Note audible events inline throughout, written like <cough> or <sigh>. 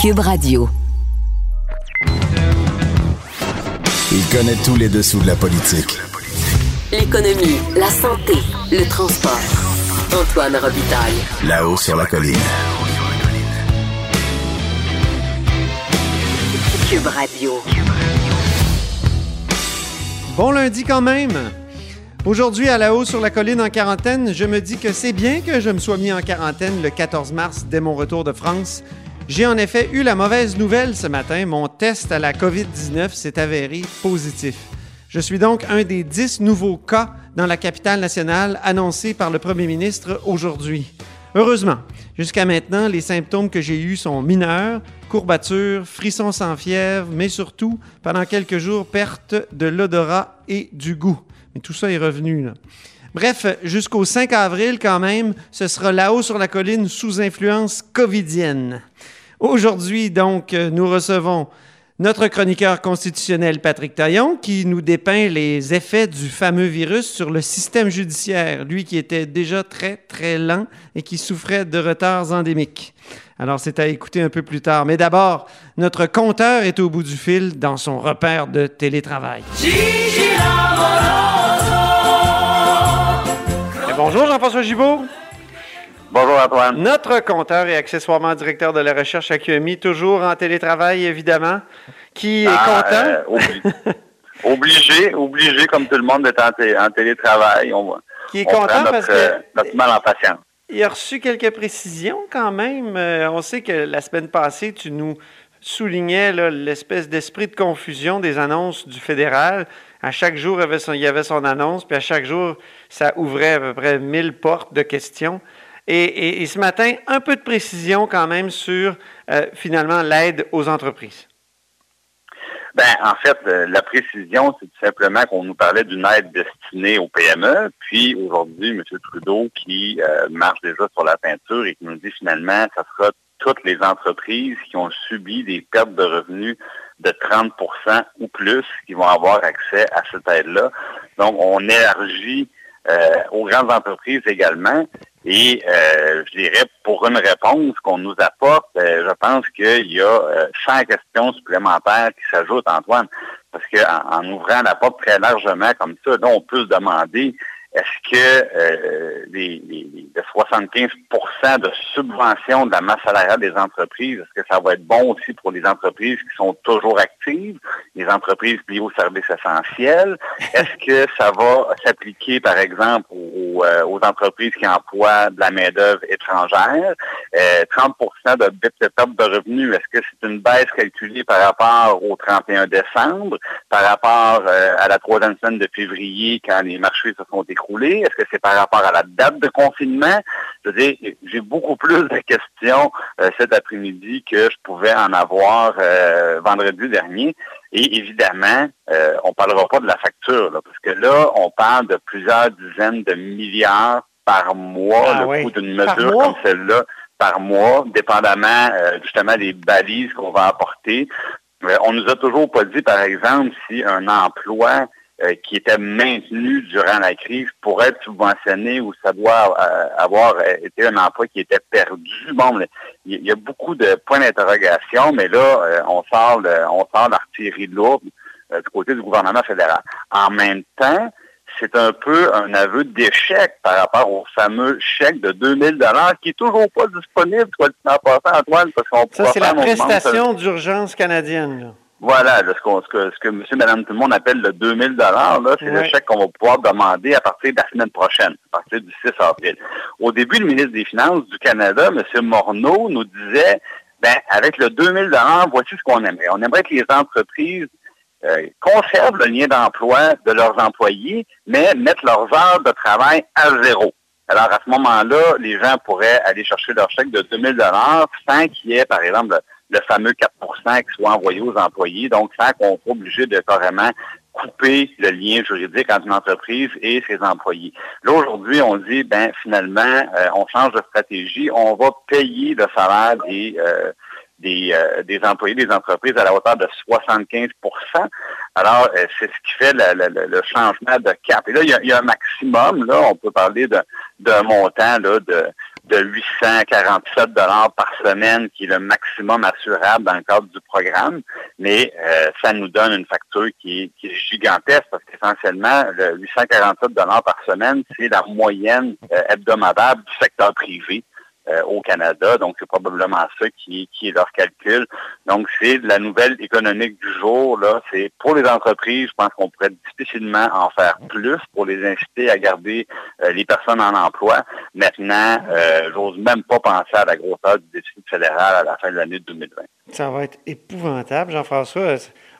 Cube Radio. Il connaît tous les dessous de la politique. L'économie, la santé, le transport. Antoine Robitaille. Là-haut sur la colline. Cube Radio. Bon lundi quand même. Aujourd'hui, à la haut sur la colline en quarantaine, je me dis que c'est bien que je me sois mis en quarantaine le 14 mars dès mon retour de France. J'ai en effet eu la mauvaise nouvelle ce matin. Mon test à la COVID-19 s'est avéré positif. Je suis donc un des 10 nouveaux cas dans la capitale nationale annoncés par le premier ministre aujourd'hui. Heureusement, jusqu'à maintenant, les symptômes que j'ai eus sont mineurs, courbatures, frissons sans fièvre, mais surtout, pendant quelques jours, perte de l'odorat et du goût. Mais tout ça est revenu. Là. Bref, jusqu'au 5 avril quand même, ce sera là-haut sur la colline sous influence covidienne. Aujourd'hui, donc, nous recevons notre chroniqueur constitutionnel Patrick Taillon qui nous dépeint les effets du fameux virus sur le système judiciaire, lui qui était déjà très, très lent et qui souffrait de retards endémiques. Alors, c'est à écouter un peu plus tard. Mais d'abord, notre compteur est au bout du fil dans son repère de télétravail. Bonjour Jean-François Gibault. Bonjour Antoine. Notre compteur et accessoirement directeur de la recherche à QMI, toujours en télétravail évidemment, qui est Ah, content? euh, obli- <laughs> obligé, obligé comme tout le monde d'être en, té- en télétravail. On, qui est on content notre, parce euh, que notre mal en patience. il a reçu quelques précisions quand même. Euh, on sait que la semaine passée, tu nous soulignais là, l'espèce d'esprit de confusion des annonces du fédéral. À chaque jour, il y avait son annonce, puis à chaque jour, ça ouvrait à peu près 1000 portes de questions. Et, ce matin, un peu de précision quand même sur euh, finalement l'aide aux entreprises. Ben, en fait, euh, la précision, c'est tout simplement qu'on nous parlait d'une aide destinée aux PME. Puis aujourd'hui, M. Trudeau qui euh, marche déjà sur la peinture et qui nous dit finalement, ça sera toutes les entreprises qui ont subi des pertes de revenus de 30% ou plus qui vont avoir accès à cette aide-là. Donc, on élargit aux grandes entreprises également. Et euh, je dirais, pour une réponse qu'on nous apporte, euh, je pense qu'il y a euh, 100 questions supplémentaires qui s'ajoutent, Antoine. Parce qu'en en ouvrant la porte très largement comme ça, là, on peut se demander est-ce que euh, les, les, les- le 75% de subvention de la masse salariale des entreprises, est-ce que ça va être bon aussi pour les entreprises qui sont toujours actives, les entreprises liées aux services essentiels? Est-ce que ça va s'appliquer, par exemple, aux, euh, aux entreprises qui emploient de la main-d'œuvre étrangère? Euh, 30% de perte de revenus, est-ce que c'est une baisse calculée par rapport au 31 décembre, par rapport euh, à la troisième semaine de février quand les marchés se sont Est-ce que c'est par rapport à la date de confinement? Je veux dire, j'ai beaucoup plus de questions euh, cet après-midi que je pouvais en avoir euh, vendredi dernier. Et évidemment, euh, on parlera pas de la facture, là, parce que là, on parle de plusieurs dizaines de milliards par mois, Ah le oui. coût d'une mesure comme celle-là par mois, dépendamment justement des balises qu'on va apporter. On nous a toujours pas dit, par exemple, si un emploi euh, qui était maintenu durant la crise pourrait être subventionné ou ça doit euh, avoir euh, été un emploi qui était perdu. Bon, il y a beaucoup de points d'interrogation, mais là, euh, on sort le- on sort l'artillerie lourde du côté du gouvernement fédéral. En même temps, c'est un peu un aveu d'échec par rapport au fameux chèque de 2000 dollars qui est toujours pas disponible, soit dit en passant, Antoine, parce qu'on Ça, c'est la prestation d'urgence canadienne. là. Voilà, là, ce, ce que, ce que monsieur, madame, tout le monde appelle le 2000 là, c'est le chèque qu'on va pouvoir demander à partir de la semaine prochaine, à partir du 6 avril. Au début, le ministre des Finances du Canada, monsieur Morneau, nous disait, ben, avec le 2000 voici ce qu'on aimerait. On aimerait que les entreprises euh, conservent le lien d'emploi de leurs employés, mais mettent leurs heures de travail à zéro. Alors, à ce moment-là, les gens pourraient aller chercher leur chèque de 2000 sans qu'il y ait, par exemple, le, fameux 4% qui soit envoyé aux employés, donc sans qu'on soit obligé de carrément couper le lien juridique entre une entreprise et ses employés. Là, aujourd'hui, on dit, ben finalement, euh, on change de stratégie, on va payer le salaire des, euh, des, euh, des employés des entreprises à la hauteur de 75% Alors, euh, c'est ce qui fait le, le- le changement de cap. Et là, il y a, il y a un maximum, là, on peut parler d'un montant là, de, de 847 dollars par semaine, qui est le maximum assurable dans le cadre du programme. Mais euh, ça nous donne une facture qui est, gigantesque parce qu'essentiellement, le 847 dollars par semaine, c'est la moyenne euh, hebdomadaire du secteur privé. Euh, au Canada. Donc, c'est probablement ça qui, est leur calcul. Donc, c'est la nouvelle économique du jour. Là, c'est pour les entreprises, je pense qu'on pourrait difficilement en faire plus pour les inciter à garder euh, les personnes en emploi. Maintenant, euh, j'ose même pas penser à la grosseur du déficit fédéral à la fin de l'année 2020. Ça va être épouvantable, Jean-François.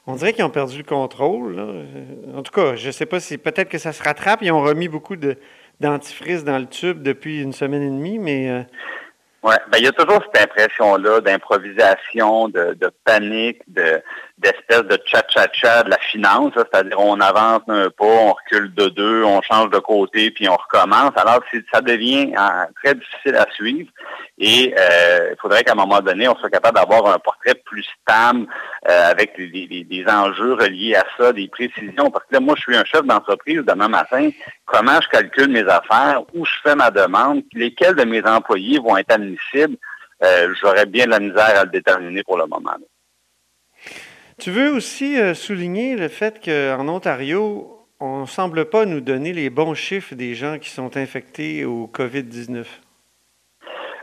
On dirait qu'ils ont perdu le contrôle. En tout cas, je ne sais pas si peut-être que ça se rattrape. Ils ont remis beaucoup de, dentifrice dans le tube depuis une semaine et demie, mais... Euh, oui, ben, il y a toujours cette impression-là d'improvisation, de, de, panique, de d'espèce de cha-cha-cha de la finance, c'est-à-dire on avance un pas, on recule de deux, on change de côté, puis on recommence. Alors ça devient hein, très difficile à suivre et euh, il faudrait qu'à un moment donné, on soit capable d'avoir un portrait plus stable euh, avec des, enjeux reliés à ça, des précisions. Parce que là, moi, je suis un chef d'entreprise demain matin. Comment je calcule mes affaires, où je fais ma demande, lesquels de mes employés vont être admissibles, euh, j'aurais bien de la misère à le déterminer pour le moment. Tu veux aussi souligner le fait qu'en Ontario, on ne semble pas nous donner les bons chiffres des gens qui sont infectés au COVID-19.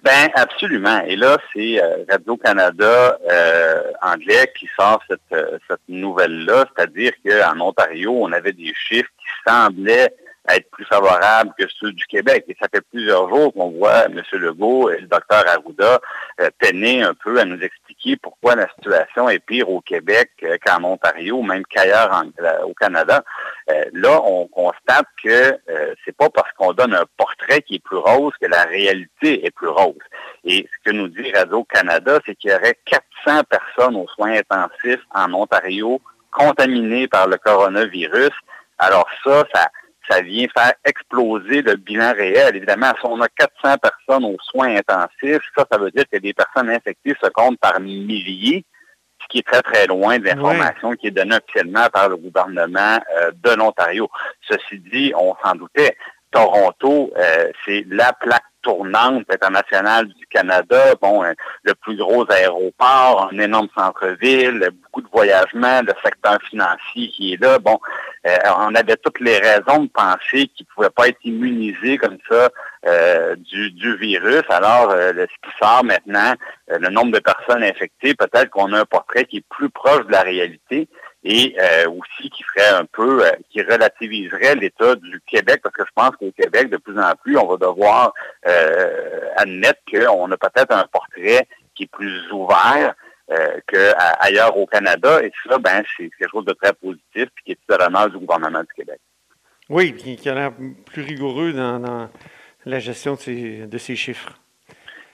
Ben absolument. Et là, c'est euh, Radio-Canada euh, anglais qui sort cette, euh, cette nouvelle-là, c'est-à-dire qu'en Ontario, on avait des chiffres qui semblaient être plus favorables que ceux du Québec. Et ça fait plusieurs jours qu'on voit M. Legault et le docteur Arruda peiner un peu à nous expliquer pourquoi la situation est pire au Québec qu'en Ontario, même qu'ailleurs au Canada. là, on constate que c'est pas parce qu'on donne un portrait qui est plus rose que la réalité est plus rose. Et ce que nous dit Radio-Canada, c'est qu'il y aurait 400 personnes aux soins intensifs en Ontario contaminées par le coronavirus. Alors ça, ça, ça vient faire exploser le bilan réel. Évidemment, si on a 400 personnes aux soins intensifs, ça, ça veut dire que les personnes infectées se comptent par milliers, ce qui est très, très loin de l'information qui est donnée officiellement par le gouvernement euh, de l'Ontario. Ceci dit, on s'en doutait. Toronto, euh, c'est la plaque tournante internationale du Canada, bon, euh, le plus gros aéroport, un énorme centre-ville, beaucoup de voyagements, le secteur financier qui est là. Bon, euh, on avait toutes les raisons de penser qu'il ne pouvait pas être immunisé comme ça du, du, virus. Alors, ce qui sort maintenant, le nombre de personnes infectées, peut-être qu'on a un portrait qui est plus proche de la réalité et euh, aussi qui ferait un peu, euh, qui relativiserait l'état du Québec, parce que je pense qu'au Québec, de plus en plus, on va devoir euh, admettre qu'on a peut-être un portrait qui est plus ouvert qu'ailleurs au Canada, et ça, ben, c'est quelque chose de très positif, puis qui est tout à du gouvernement du Québec. Oui, qui a l'air plus rigoureux dans, la gestion de ces chiffres.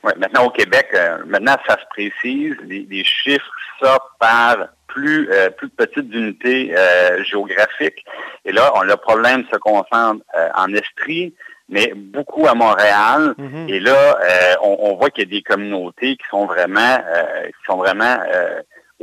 Oui, maintenant au Québec, maintenant ça se précise, les, les chiffres sortent par plus, euh, plus petites unités euh, géographiques. Et là, on, le problème se concentre euh, en Estrie, mais beaucoup à Montréal. Mm-hmm. Et là, on, on, voit qu'il y a des communautés qui sont vraiment, qui sont vraiment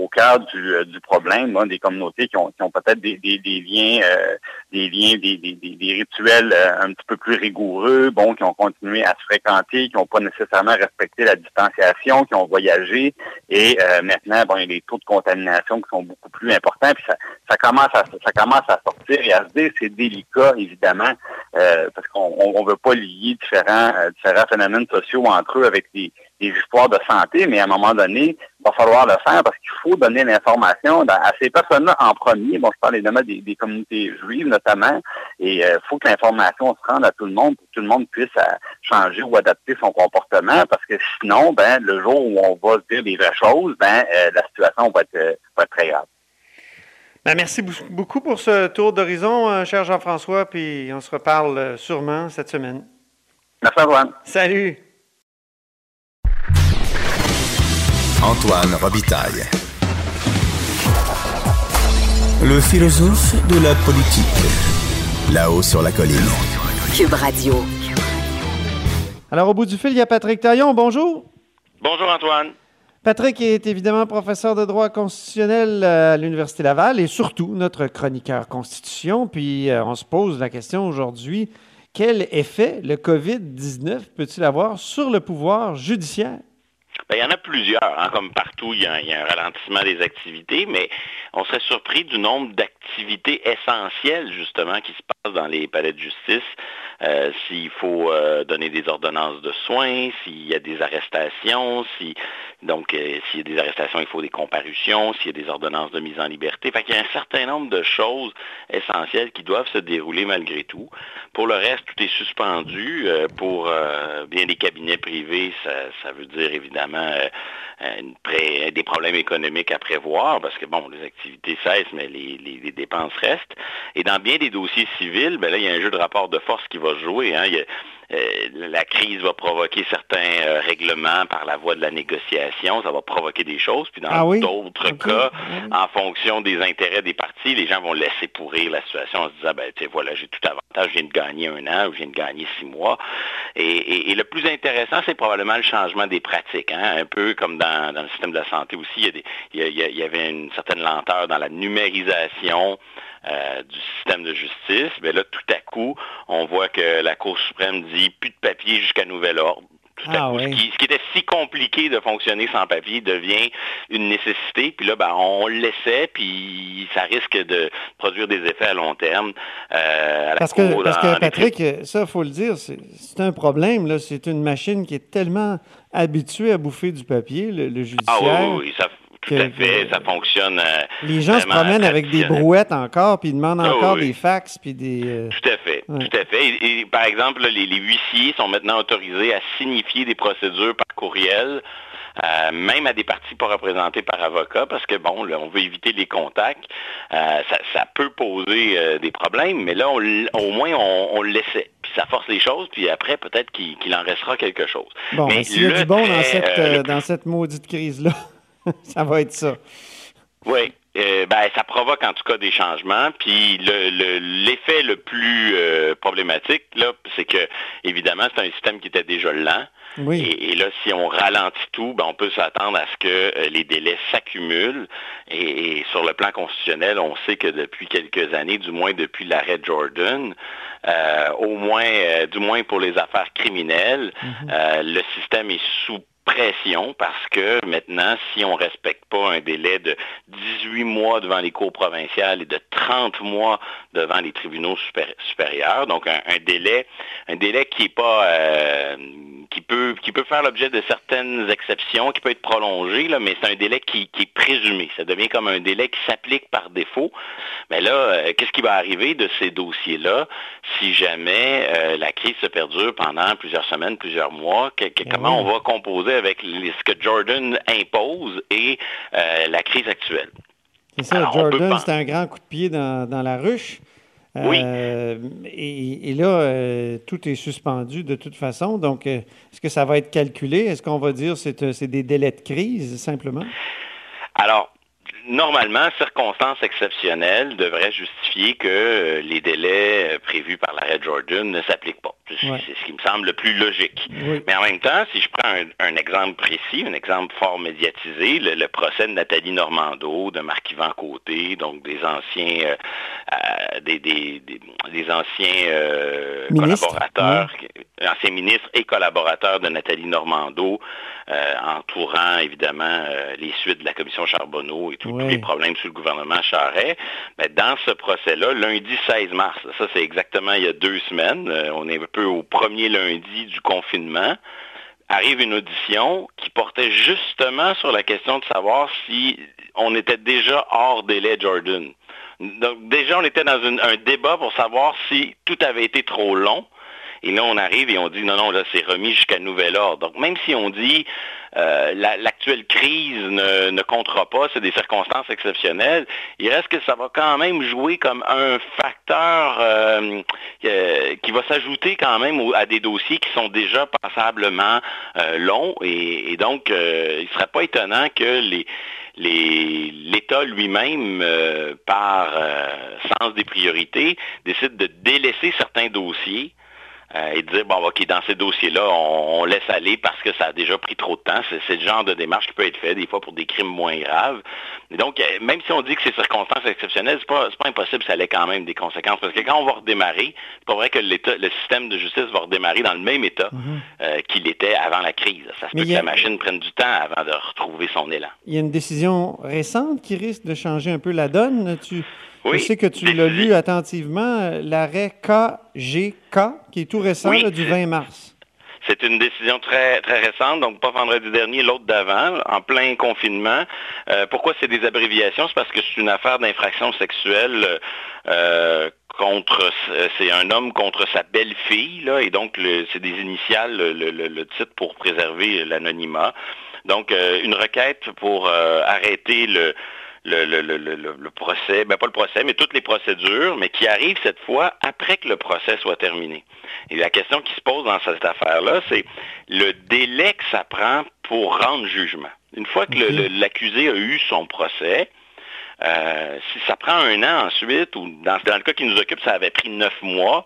au cœur du, euh, du problème, des communautés qui ont, qui ont peut-être des, des, des, liens, euh, des liens, des, des, rituels euh, un petit peu plus rigoureux, bon, qui ont continué à se fréquenter, qui n'ont pas nécessairement respecté la distanciation, qui ont voyagé, et maintenant, bon, il y a des taux de contamination qui sont beaucoup plus importants, puis ça, ça commence à ça commence à sortir et à se dire, c'est délicat, évidemment, parce qu'on ne veut pas lier différents, différents phénomènes sociaux entre eux avec des des histoires de santé, mais à un moment donné, il va falloir le faire parce qu'il faut donner l'information à ces personnes-là en premier. Bon, je parle évidemment des, des communautés juives notamment, et il euh, faut que l'information se rende à tout le monde pour que tout le monde puisse euh, changer ou adapter son comportement, parce que sinon, ben, le jour où on va se dire des vraies choses, ben, euh, la situation va être, va être très grave. Ben, merci beaucoup pour ce tour d'horizon, cher Jean-François, puis on se reparle sûrement cette semaine. Merci, Antoine. Salut. Antoine Robitaille. Le philosophe de la politique. Là-haut sur la colline. Cube Radio. Alors, au bout du fil, il y a Patrick Taillon. Bonjour. Bonjour, Antoine. Patrick est évidemment professeur de droit constitutionnel à l'Université Laval et surtout notre chroniqueur constitution. Puis, euh, on se pose la question aujourd'hui quel effet le COVID-19 peut-il avoir sur le pouvoir judiciaire? Ben, il y en a plusieurs. Hein. Comme partout, il y, a, un ralentissement des activités, mais on serait surpris du nombre d'activités essentielles, justement, qui se passent dans les palais de justice. Euh, s'il faut euh, donner des ordonnances de soins, s'il y a des arrestations, donc euh, s'il y a des arrestations, il faut des comparutions, s'il y a des ordonnances de mise en liberté. Fait qu'il y a un certain nombre de choses essentielles qui doivent se dérouler malgré tout. Pour le reste, tout est suspendu. pour bien des cabinets privés, ça veut dire évidemment euh, des problèmes économiques à prévoir parce que, bon, les activités cessent, mais les, dépenses restent. Et dans bien des dossiers civils, ben là, il y a un jeu de rapport de force qui va jouer. Hein. Euh, la crise va provoquer certains euh, règlements par la voie de la négociation, ça va provoquer des choses. Puis dans ah d'autres cas, en fonction des intérêts des partis, les gens vont laisser pourrir la situation en se disant, ben, tu voilà, j'ai tout avantage, je viens de gagner un an ou je viens de gagner six mois. Et, le plus intéressant, c'est probablement le changement des pratiques. Hein. Un peu comme dans, le système de la santé aussi, il y, avait une certaine lenteur dans la numérisation euh, du système de justice, mais là, tout à coup, on voit que la Cour suprême dit plus de papier jusqu'à nouvel ordre. Ah ce, qui, était si compliqué de fonctionner sans papier devient une nécessité. Puis là, ben, on le laissait, puis ça risque de produire des effets à long terme. Euh, parce, que, parce que, Patrick, ça, il faut le dire, c'est un problème. C'est une machine qui est tellement habituée à bouffer du papier, le, ah judiciaire. Ah oui, oui, ça tout à fait, ça fonctionne. Euh, les gens se promènent avec des brouettes encore, puis ils demandent encore des fax, puis des. Euh, tout à fait, tout à fait. Et, par exemple, les, huissiers sont maintenant autorisés à signifier des procédures par courriel. Euh, même à des parties pas représentées par avocat, parce que bon, on veut éviter les contacts. ça, peut poser des problèmes, mais là, au moins, on, le laissait. Puis ça force les choses, puis après, peut-être qu'il en restera quelque chose. Bon, s'il y a du bon dans cette, dans cette maudite crise-là. <laughs> ça va être ça. Oui. Euh, ben, ça provoque en tout cas des changements. Puis l'effet le, plus euh, problématique, là, c'est que évidemment, c'est un système qui était déjà lent. Oui. Et, là, si on ralentit tout, ben, on peut s'attendre à ce que euh, les délais s'accumulent. Et, sur le plan constitutionnel, on sait que depuis quelques années, du moins depuis l'arrêt Jordan, au moins, du moins pour les affaires criminelles, mm-hmm. le système est sous pression parce que maintenant, si on ne respecte pas un délai de 18 mois devant les cours provinciales et de 30 mois devant les tribunaux supérieurs, donc un, délai, un délai qui est pas euh, qui peut qui peut faire l'objet de certaines exceptions, qui peut être prolongé, là, mais c'est un délai qui, est présumé. Ça devient comme un délai qui s'applique par défaut. Mais là, euh, qu'est-ce qui va arriver de ces dossiers-là si jamais euh, la crise se perdure pendant plusieurs semaines, plusieurs mois? comment on va composer avec ce que Jordan impose et euh, la crise actuelle? C'est ça, Jordan, c'est un grand coup de pied dans, la ruche. Oui. Euh, et, là, euh, tout est suspendu de toute façon. Donc, est-ce que ça va être calculé? Est-ce qu'on va dire que c'est des délais de crise, simplement? Alors, normalement, circonstances exceptionnelles devraient justifier que euh, les délais euh, prévus par l'arrêt Jordan ne s'appliquent pas. C'est ce qui me semble le plus logique. Mais en même temps, si je prends un, exemple précis, un exemple fort médiatisé, le, procès de Nathalie Normando, de Marc-Yvan Côté, donc des anciens, euh, des, anciens collaborateurs, anciens ministres et collaborateurs de Nathalie Normando, entourant évidemment les suites de la commission Charbonneau et tous les problèmes sous le gouvernement Charret. Mais dans ce procès-là, lundi 16 mars, ça c'est exactement il y a deux semaines, euh, on est un peu au premier lundi du confinement, arrive une audition qui portait justement sur la question de savoir si on était déjà hors délai Jordan. Donc déjà, on était dans un débat pour savoir si tout avait été trop long. Et là, on arrive et on dit non, non, là, c'est remis jusqu'à nouvel ordre. Donc, même si on dit euh, l'actuelle crise ne, ne comptera pas, c'est des circonstances exceptionnelles, il reste que ça va quand même jouer comme un facteur euh, euh, qui va s'ajouter quand même à des dossiers qui sont déjà passablement longs. Et, donc, il ne serait pas étonnant que l'État lui-même, par sens des priorités, décide de délaisser certains dossiers euh, et dire, bon, OK, dans ces dossiers-là, on, laisse aller parce que ça a déjà pris trop de temps. C'est le genre de démarche qui peut être fait des fois pour des crimes moins graves. Et donc, euh, même si on dit que c'est circonstances exceptionnelles, c'est pas, pas impossible, ça ait quand même des conséquences. Parce que quand on va redémarrer, c'est pas vrai que le système de justice va redémarrer dans le même état mhm. euh, qu'il était avant la crise. Ça se peut que la machine prenne du temps avant de retrouver son élan. Il y a une décision récente qui risque de changer un peu la donne. Tu, je sais que tu l'as lu attentivement, l'arrêt KGK, qui est tout récent, du 20 mars. C'est une décision très, très récente, donc pas vendredi dernier, l'autre d'avant, en plein confinement. Euh, pourquoi c'est des abréviations? C'est parce que c'est une affaire d'infraction sexuelle euh, contre, c'est un homme contre sa belle-fille, là, et donc c'est des initiales, le, titre pour préserver l'anonymat. Donc, euh, une requête pour arrêter le, le, procès, ben pas le procès, mais toutes les procédures, mais qui arrivent cette fois après que le procès soit terminé. Et la question qui se pose dans cette affaire-là, c'est le délai que ça prend pour rendre jugement. Une fois que l'accusé a eu son procès, euh, si ça prend un an ensuite, ou dans, dans le cas qui nous occupe, ça avait pris neuf mois,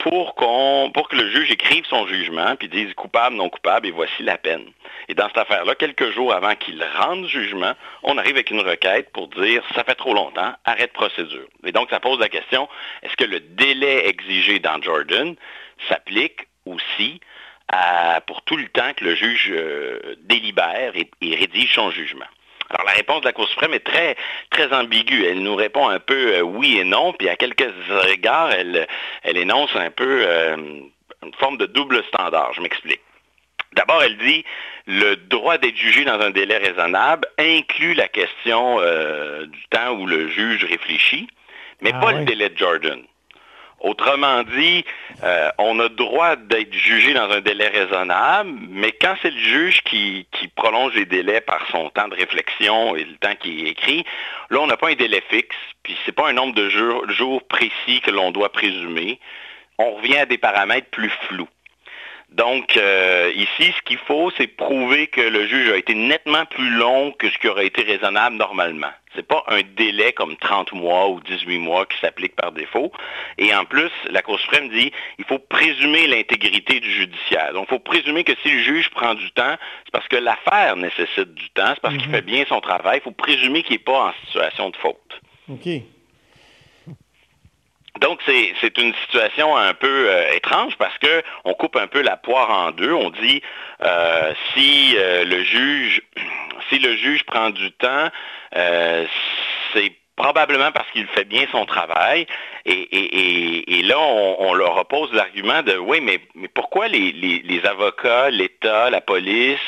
pour, qu'on, pour que le juge écrive son jugement, puis dise coupable, non coupable, et voici la peine. Et dans cette affaire-là, quelques jours avant qu'il rende jugement, on arrive avec une requête pour dire ça fait trop longtemps, arrête procédure. Et donc, ça pose la question, est-ce que le délai exigé dans Jordan s'applique aussi pour tout le temps que le juge euh, délibère et rédige son jugement? Alors la réponse de la Cour suprême est très, très ambiguë. Elle nous répond un peu euh, oui et non, puis à quelques égards, elle, elle énonce un peu euh, une forme de double standard. Je m'explique. D'abord, elle dit le droit d'être jugé dans un délai raisonnable inclut la question euh, du temps où le juge réfléchit, mais ah pas le délai de Jordan. Autrement dit, euh, on a droit d'être jugé dans un délai raisonnable, mais quand c'est le juge qui, prolonge les délais par son temps de réflexion et le temps qui est écrit, là, on n'a pas un délai fixe, puis ce n'est pas un nombre de jours précis que l'on doit présumer. On revient à des paramètres plus flous. Donc, euh, ici, ce qu'il faut, c'est prouver que le juge a été nettement plus long que ce qui aurait été raisonnable normalement. Ce n'est pas un délai comme 30 mois ou 18 mois qui s'applique par défaut. Et en plus, la Cour suprême dit il faut présumer l'intégrité du judiciaire. Donc, il faut présumer que si le juge prend du temps, c'est parce que l'affaire nécessite du temps, c'est parce qu'il mhm. fait bien son travail. Il faut présumer qu'il n'est pas en situation de faute. OK. Donc, c'est une situation un peu euh, étrange parce qu'on coupe un peu la poire en deux. On dit euh, si euh, le juge <clears throat> si le juge prend du temps, c'est probablement parce qu'il fait bien son travail. Et, là, on, leur oppose l'argument de oui, mais, pourquoi les avocats, l'État, la police,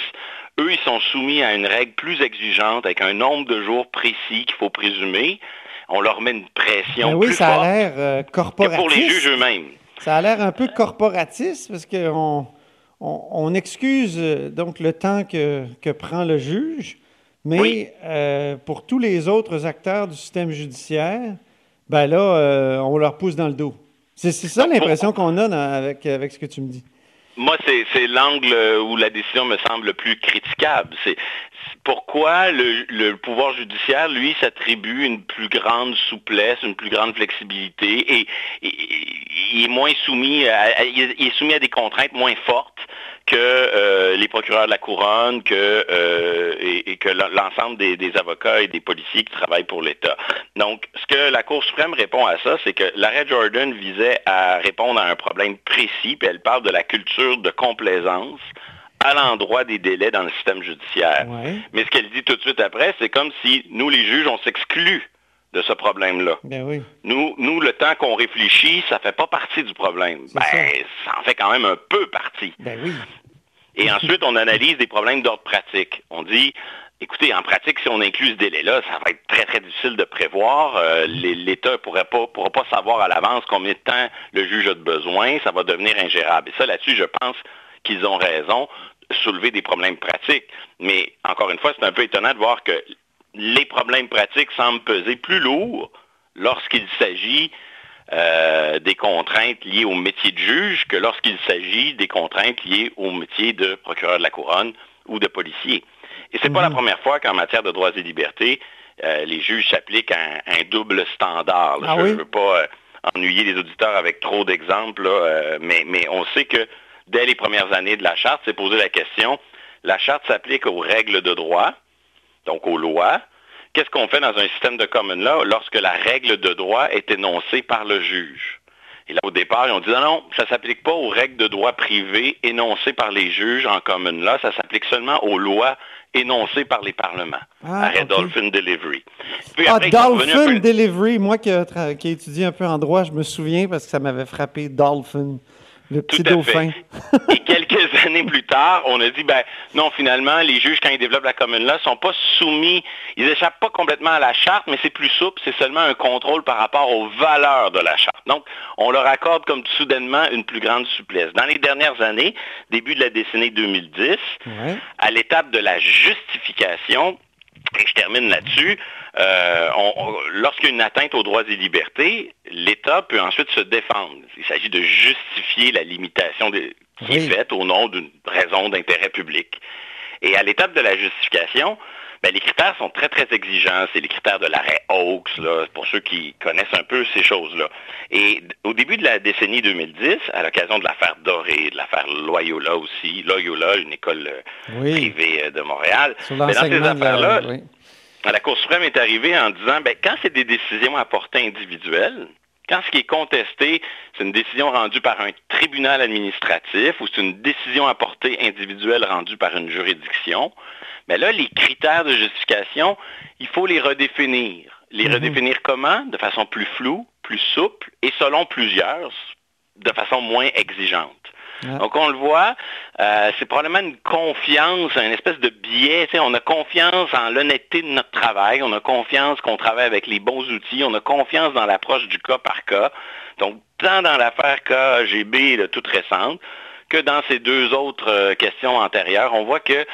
eux, ils sont soumis à une règle plus exigeante avec un nombre de jours précis qu'il faut présumer? On leur met une pression ben oui, ça a l'air corporatiste. Euh, pour les juges eux-mêmes. Ça a l'air un peu corporatiste parce qu'on on, excuse euh, donc le temps que, prend le juge, mais euh, pour tous les autres acteurs du système judiciaire, ben là, on leur pousse dans le dos. C'est ça l'impression qu'on a avec, avec ce que tu me dis. Moi, c'est l'angle où la décision me semble le plus critiquable. C'est pourquoi le, pouvoir judiciaire, lui, s'attribue une plus grande souplesse, une plus grande flexibilité et, il est moins soumis à, il est soumis à des contraintes moins fortes que euh, les procureurs de la couronne, que, euh, et, que l'ensemble des, avocats et des policiers qui travaillent pour l'État. Donc, ce que la Cour suprême répond à ça, c'est que l'arrêt Jordan visait à répondre à un problème précis, puis elle parle de la culture de complaisance à l'endroit des délais dans le système judiciaire. Mais ce qu'elle dit tout de suite après, c'est comme si nous, les juges, on s'exclut de ce problème-là. Ben nous, nous, le temps qu'on réfléchit, ça ne fait pas partie du problème. Ben, ça. en fait quand même un peu partie. Ben oui. Et ensuite, on analyse des problèmes d'ordre pratique. On dit, écoutez, en pratique, si on inclut ce délai-là, ça va être très, très difficile de prévoir. Euh, L'État ne pourra pas, pourra pas savoir à l'avance combien de temps le juge a de besoin. Ça va devenir ingérable. Et ça, là-dessus, je pense qu'ils ont raison soulever des problèmes pratiques. Mais encore une fois, c'est un peu étonnant de voir que les problèmes pratiques semblent peser plus lourd lorsqu'il s'agit euh, des contraintes liées au métier de juge que lorsqu'il s'agit des contraintes liées au métier de procureur de la couronne ou de policier. Et ce n'est pas la mhm. première fois qu'en matière de droits et libertés, euh, les juges s'appliquent un, un, double standard. Ah je ne veux pas euh, ennuyer les auditeurs avec trop d'exemples, mais, mais on sait que dès les premières années de la charte, c'est posé la question, la charte s'applique aux règles de droit, donc aux lois. Qu'est-ce qu'on fait dans un système de common law lorsque la règle de droit est énoncée par le juge? Et là, au départ, ils ont dit non, non, ça ne s'applique pas aux règles de droit privé énoncées par les juges en common law, ça s'applique seulement aux lois énoncées par les parlements. Ah, Arrêt ok. Dolphin Delivery. Puis Ah, après, Dolphin peu- Delivery. Moi qui, qui ai étudié un peu en droit, je me souviens parce que ça m'avait frappé Dolphin, le petit Tout à dauphin. fait. Et quelques <laughs> années plus tard, on a dit, ben non, finalement, les juges, quand ils développent la commune là, sont pas soumis, ils échappent pas complètement à la charte, mais c'est plus souple, c'est seulement un contrôle par rapport aux valeurs de la charte. Donc, on leur accorde comme soudainement une plus grande souplesse. Dans les dernières années, début de la décennie 2010, Ouais. à l'étape de la justification, et je termine là-dessus, euh, lorsqu'il y a une atteinte aux droits et libertés, l'État peut ensuite se défendre. Il s'agit de justifier la limitation qui Oui. est faite au nom d'une raison d'intérêt public. Et à l'étape de la justification, ben, les critères sont très, très exigeants. C'est les critères de l'arrêt Oaks, là, pour ceux qui connaissent un peu ces choses-là. Et au début de la décennie 2010, à l'occasion de l'affaire Doré, de l'affaire Loyola aussi, Loyola, une école euh, Oui. privée euh, de Montréal, Sur ben, dans ces la... affaires-là, oui. la Cour suprême est arrivée en disant, ben, quand c'est des décisions à portée individuelle, quand ce qui est contesté, c'est une décision rendue par un tribunal administratif ou c'est une décision à portée individuelle rendue par une juridiction, mais là, les critères de justification, il faut les redéfinir. Les Mhm. redéfinir comment? De façon plus floue, plus souple et selon plusieurs, de façon moins exigeante. Donc on le voit, euh, c'est probablement une confiance, une espèce de biais. On a confiance en l'honnêteté de notre travail, on a confiance qu'on travaille avec les bons outils, on a confiance dans l'approche du cas par cas. Donc tant dans l'affaire KGB là, toute récente que dans ces deux autres euh, questions antérieures, on voit que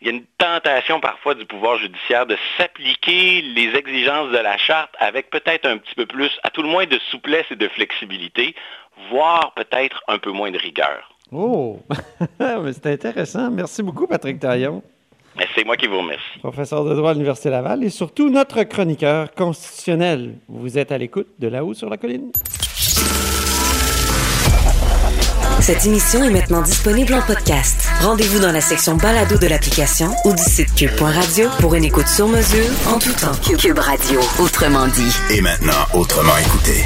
il y a une tentation parfois du pouvoir judiciaire de s'appliquer les exigences de la charte avec peut-être un petit peu plus, à tout le moins, de souplesse et de flexibilité, voire peut-être un peu moins de rigueur. Oh! <laughs> Mais c'est intéressant. Merci beaucoup, Patrick Taillon, c'est moi qui vous remercie. professeur de droit à l'Université Laval et surtout notre chroniqueur constitutionnel. Vous êtes à l'écoute de là-haut sur la colline. Cette émission est maintenant disponible en podcast. Rendez-vous dans la section balado de l'application ou du site cube.radio pour une écoute sur mesure en tout temps. Cube Radio, autrement dit. Et maintenant, autrement écouté.